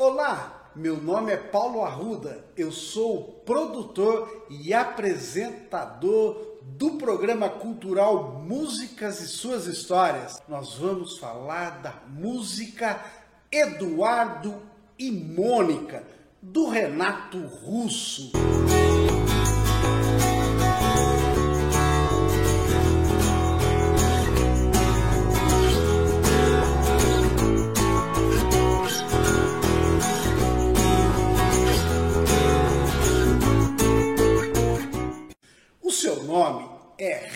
Olá, meu nome é Paulo Arruda, eu sou produtor e apresentador do programa cultural Músicas e Suas Histórias. Nós vamos falar da música Eduardo e Mônica, do Renato Russo.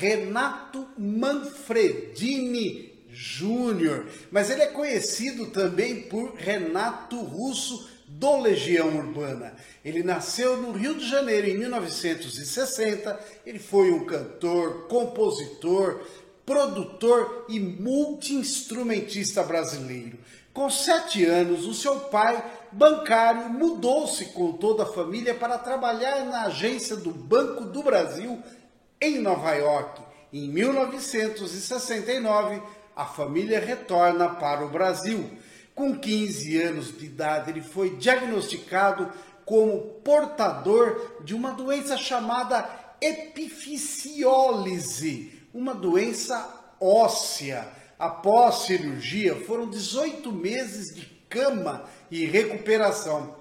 Renato Manfredini Júnior, mas ele é conhecido também por Renato Russo do Legião Urbana. Ele nasceu no Rio de Janeiro em 1960. Ele foi um cantor, compositor, produtor e multi-instrumentista brasileiro. Com sete anos, o seu pai, bancário, mudou-se com toda a família para trabalhar na agência do Banco do Brasil em Nova York. Em 1969, a família retorna para o Brasil. Com 15 anos de idade, ele foi diagnosticado como portador de uma doença chamada epifisiólise, uma doença óssea. Após cirurgia, foram 18 meses de cama e recuperação.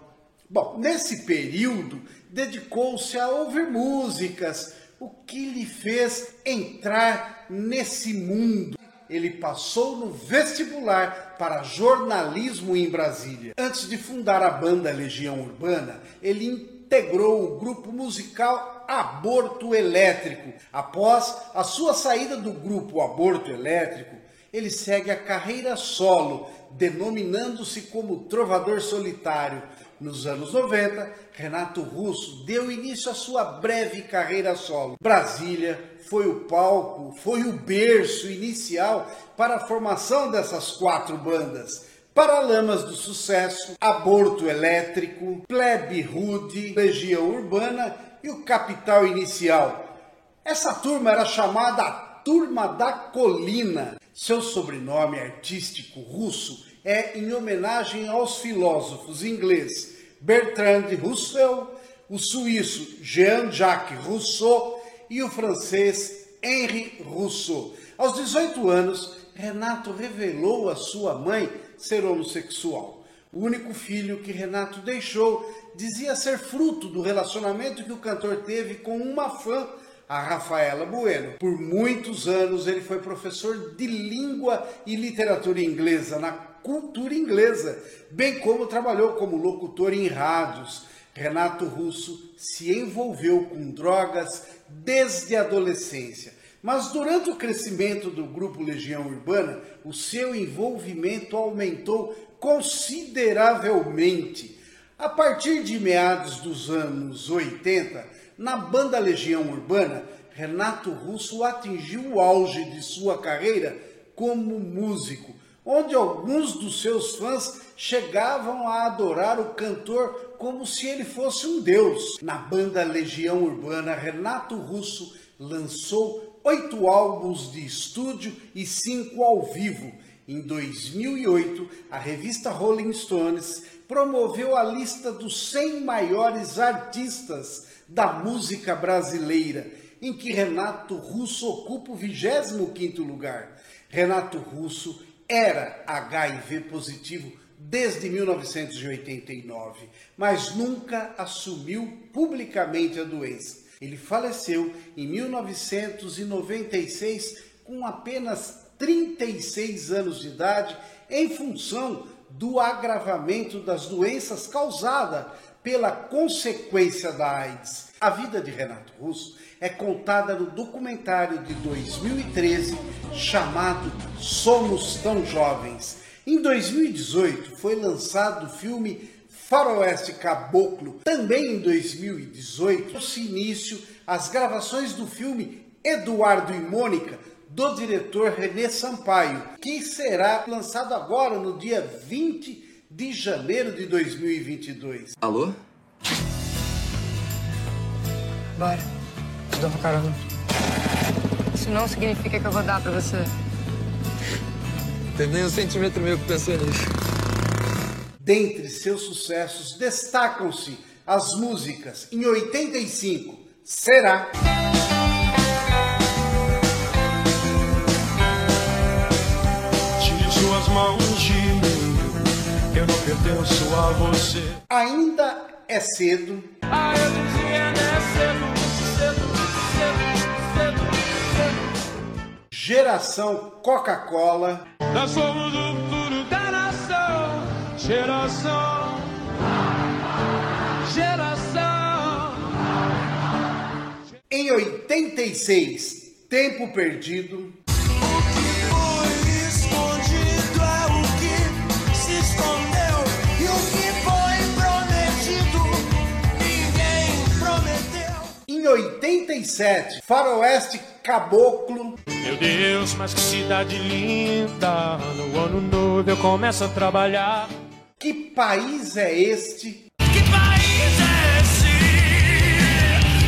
Bom, nesse período, dedicou-se a ouvir músicas, o que lhe fez entrar nesse mundo. Ele passou no vestibular para jornalismo em Brasília. Antes de fundar a banda Legião Urbana, ele integrou o grupo musical Aborto Elétrico. Após a sua saída do grupo Aborto Elétrico, ele segue a carreira solo, denominando-se como trovador solitário. Nos anos 90, Renato Russo deu início à sua breve carreira solo. Brasília foi o palco, foi o berço inicial para a formação dessas quatro bandas. Paralamas do Sucesso, Aborto Elétrico, Plebe Rude, Legião Urbana e o Capital Inicial. Essa turma era chamada Turma da Colina. Seu sobrenome artístico russo é em homenagem aos filósofos ingleses Bertrand Russell, o suíço Jean-Jacques Rousseau e o francês Henri Rousseau. Aos 18 anos, Renato revelou à sua mãe ser homossexual. O único filho que Renato deixou dizia ser fruto do relacionamento que o cantor teve com uma fã a Rafaela Bueno. Por muitos anos ele foi professor de língua e literatura inglesa na cultura inglesa, bem como trabalhou como locutor em rádios. Renato Russo se envolveu com drogas desde a adolescência. Mas durante o crescimento do grupo Legião Urbana, o seu envolvimento aumentou consideravelmente. A partir de meados dos anos 80, na banda Legião Urbana, Renato Russo atingiu o auge de sua carreira como músico, onde alguns dos seus fãs chegavam a adorar o cantor como se ele fosse um deus. Na banda Legião Urbana, Renato Russo lançou oito álbuns de estúdio e cinco ao vivo. Em 2008, a revista Rolling Stones promoveu a lista dos 100 maiores artistas da música brasileira, em que Renato Russo ocupa o 25º lugar. Renato Russo era HIV positivo desde 1989, mas nunca assumiu publicamente a doença. Ele faleceu em 1996 com apenas 36 anos de idade em função do agravamento das doenças causada pela consequência da AIDS. A vida de Renato Russo é contada no documentário de 2013 chamado Somos Tão Jovens. Em 2018 foi lançado o filme Faroeste Caboclo. Também em 2018 se início as gravações do filme Eduardo e Mônica, do diretor René Sampaio, que será lançado agora no dia 20 de janeiro de 2022. Alô? Bora. Te dou uma carona. Isso não significa que eu vou dar pra você. Tem nem um sentimento meu que pensou nisso. Dentre seus sucessos destacam-se as músicas em 85, Será. Eu não pertenço a você. Ainda é cedo. Ah, eu dizia, é cedo, cedo, cedo, cedo, cedo. Geração Coca-Cola. Nós somos o futuro da nação, geração, geração. Em 86, Tempo Perdido. Foi escondido 87, Faroeste Caboclo. Meu Deus, mas que cidade linda! No ano novo eu começo a trabalhar. Que país é este? Que país é esse?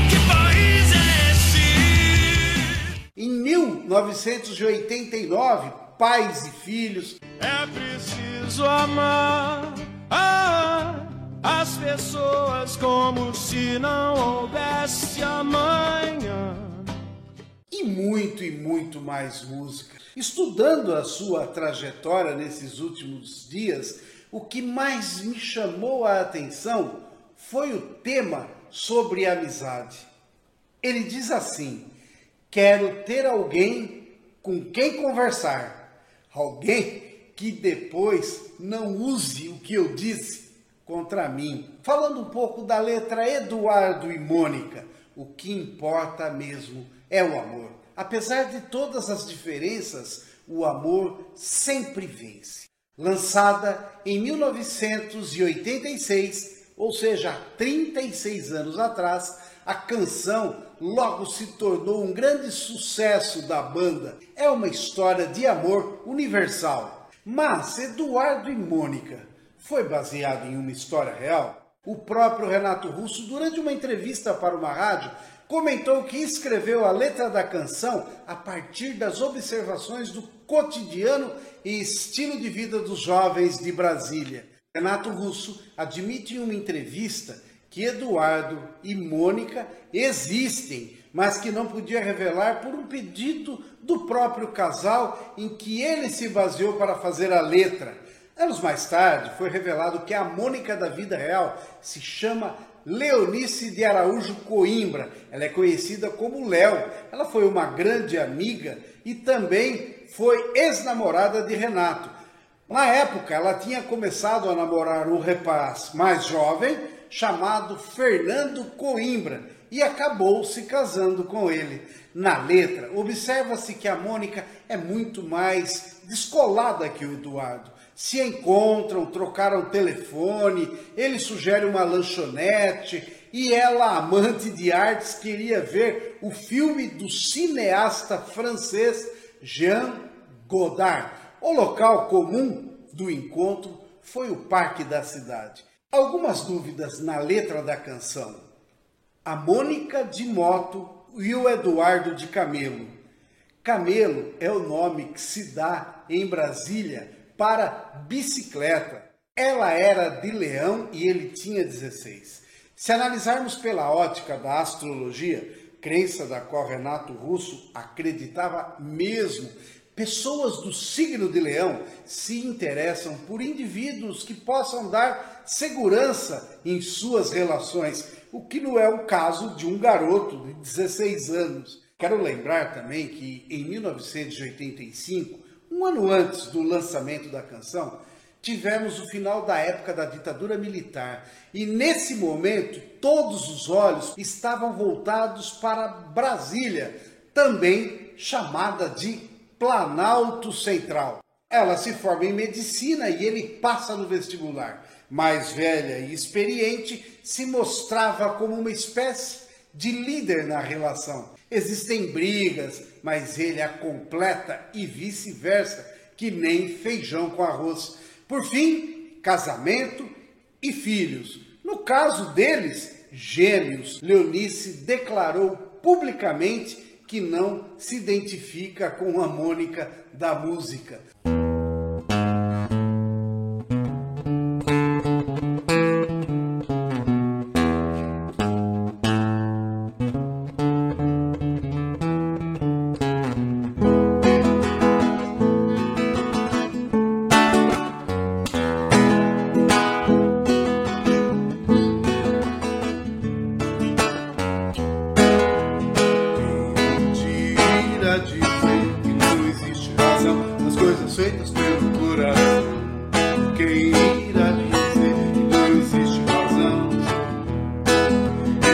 Que país é esse? Em 1989, Pais e Filhos. É preciso amar ah, as pessoas como se não houvesse amanhã. e muito e muito mais música. Estudando a sua trajetória nesses últimos dias, o que mais me chamou a atenção foi o tema sobre amizade. Ele diz assim: Quero ter alguém com quem conversar, alguém que depois não use o que eu disse contra mim. Falando um pouco da letra Eduardo e Mônica, o que importa mesmo é o amor. Apesar de todas as diferenças, o amor sempre vence. Lançada em 1986, ou seja, há 36 anos atrás, a canção logo se tornou um grande sucesso da banda. É uma história de amor universal. Mas Eduardo e Mônica foi baseado em uma história real? O próprio Renato Russo, durante uma entrevista para uma rádio, comentou que escreveu a letra da canção a partir das observações do cotidiano e estilo de vida dos jovens de Brasília. Renato Russo admite em uma entrevista que Eduardo e Mônica existem, mas que não podia revelar por um pedido do próprio casal em que ele se baseou para fazer a letra. Anos mais tarde, foi revelado que a Mônica da vida real se chama Leonice de Araújo Coimbra. Ela é conhecida como Léo. Ela foi uma grande amiga e também foi ex-namorada de Renato. Na época, ela tinha começado a namorar um rapaz mais jovem chamado Fernando Coimbra e acabou se casando com ele. Na letra, observa-se que a Mônica é muito mais descolada que o Eduardo se encontram, trocaram telefone, ele sugere uma lanchonete e ela, amante de artes, queria ver o filme do cineasta francês Jean Godard. O local comum do encontro foi o parque da cidade. Algumas dúvidas na letra da canção. A Mônica de moto e o Eduardo de camelo. Camelo é o nome que se dá em Brasília para bicicleta. Ela era de leão e ele tinha 16. Se analisarmos pela ótica da astrologia, crença da qual Renato Russo acreditava mesmo, pessoas do signo de leão se interessam por indivíduos que possam dar segurança em suas relações, o que não é o caso de um garoto de 16 anos. Quero lembrar também que em 1985, um ano antes do lançamento da canção, tivemos o final da época da ditadura militar e nesse momento todos os olhos estavam voltados para Brasília, também chamada de Planalto Central. Ela se forma em medicina e ele passa no vestibular. Mais velha e experiente, se mostrava como uma espécie de líder na relação. Existem brigas, mas ele a completa e vice-versa, que nem feijão com arroz. Por fim, casamento e filhos. No caso deles, gêmeos, Leonice declarou publicamente que não se identifica com a Mônica da música. Quem irá dizer que não existe razão?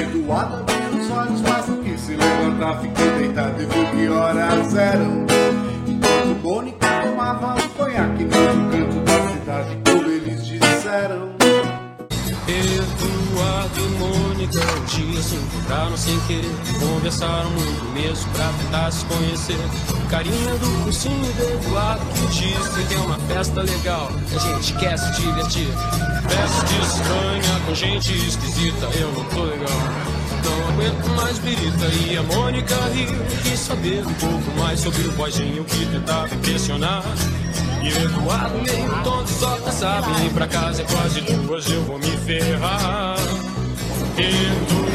Eduardo abriu os olhos, mas não quis se levantar, ficou deitado e viu que horas eram. Enquanto Mônica tomava um conhaque no canto da cidade, como eles disseram. Eduardo e Mônica um dia se encontraram sem querer Conversaram muito mesmo pra tentar se conhecer Carinha do cursinho do Eduardo que disse que é uma festa legal. A gente quer se divertir. Festa estranha com gente esquisita Eu não tô legal. Não aguento mais birita e a Mônica riu Quis saber um pouco mais sobre o boizinho que tentava impressionar. E o Eduardo meio tonto só pensava em ir pra casa é quase duas eu vou me ferrar. Eduardo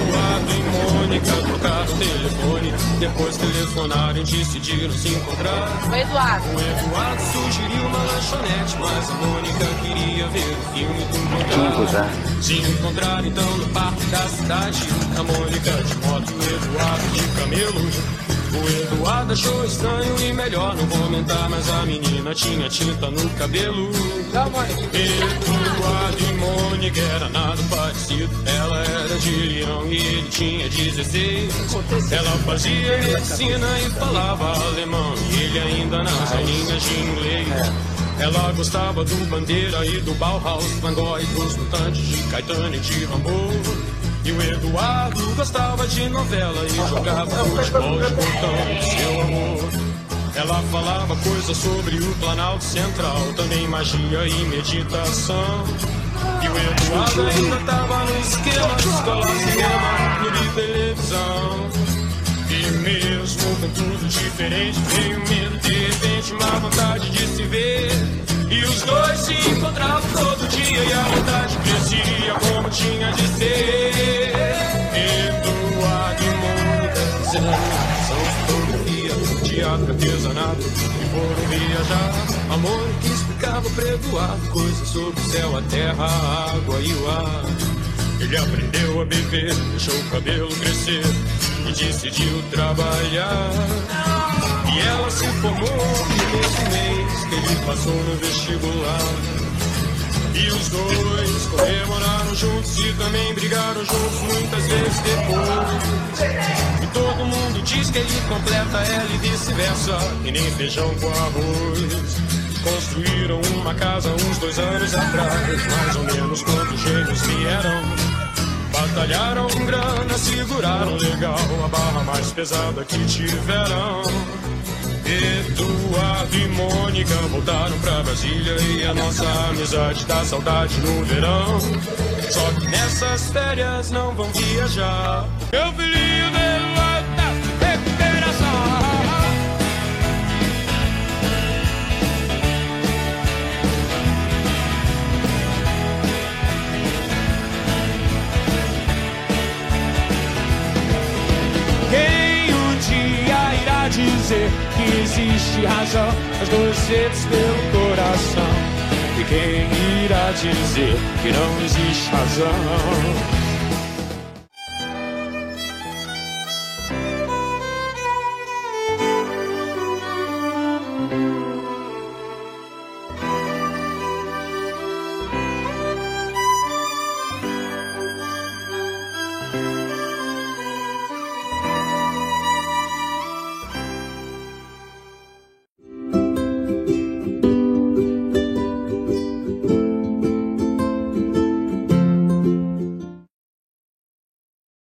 Mônica trocaram o telefone Depois telefonaram e decidiram se encontrar Oi, Eduardo. o Eduardo sugeriu uma lanchonete, mas a Mônica queria ver o filme do encontrar. Se encontraram então no parque da cidade, a Mônica de moto, o Eduardo de camelo. O Eduardo achou estranho e melhor não comentar, mas a menina tinha tinta no cabelo. Eduardo e Mônica era nada parecido. Ela era de Leão e ele tinha 16. Ela fazia medicina e falava alemão. E ele ainda nas aulinhas de inglês. Ela gostava do Bandeira e do Bauhaus, Van Gogh e dos Mutantes, de Caetano e de Rambo. E o Eduardo gostava de novela e jogava futebol de botão seu amor. Ela falava coisas sobre o Planalto Central, também magia e meditação. E o Eduardo ainda tava no esquema de escola, cinema, clube e televisão. E mesmo com tudo diferente, veio medo, de repente uma vontade de se ver. E os dois se encontravam todo dia e a vontade crescia como tinha de ser. Eduardo e Mônica, artesanato e foram viajar. Amor que explicava pra Eduardo coisas sobre o céu, a terra, a água e o ar. Ele aprendeu a beber, deixou o cabelo crescer e decidiu trabalhar. E ela se formou no mesmo mês que ele passou no vestibular. E os dois comemoraram juntos e também brigaram juntos muitas vezes depois. E todo mundo diz que ele completa ela e vice-versa, e nem feijão com arroz. Construíram uma casa uns dois anos atrás, mais ou menos quando os gêmeos vieram. Batalharam grana, seguraram legal a barra mais pesada que tiveram. Eduardo e Mônica voltaram pra Brasília e a nossa amizade dá saudade no verão. Só que nessas férias não vão viajar. Eu filhinho que existe razão nas docetes pelo coração? E quem irá dizer que não existe razão?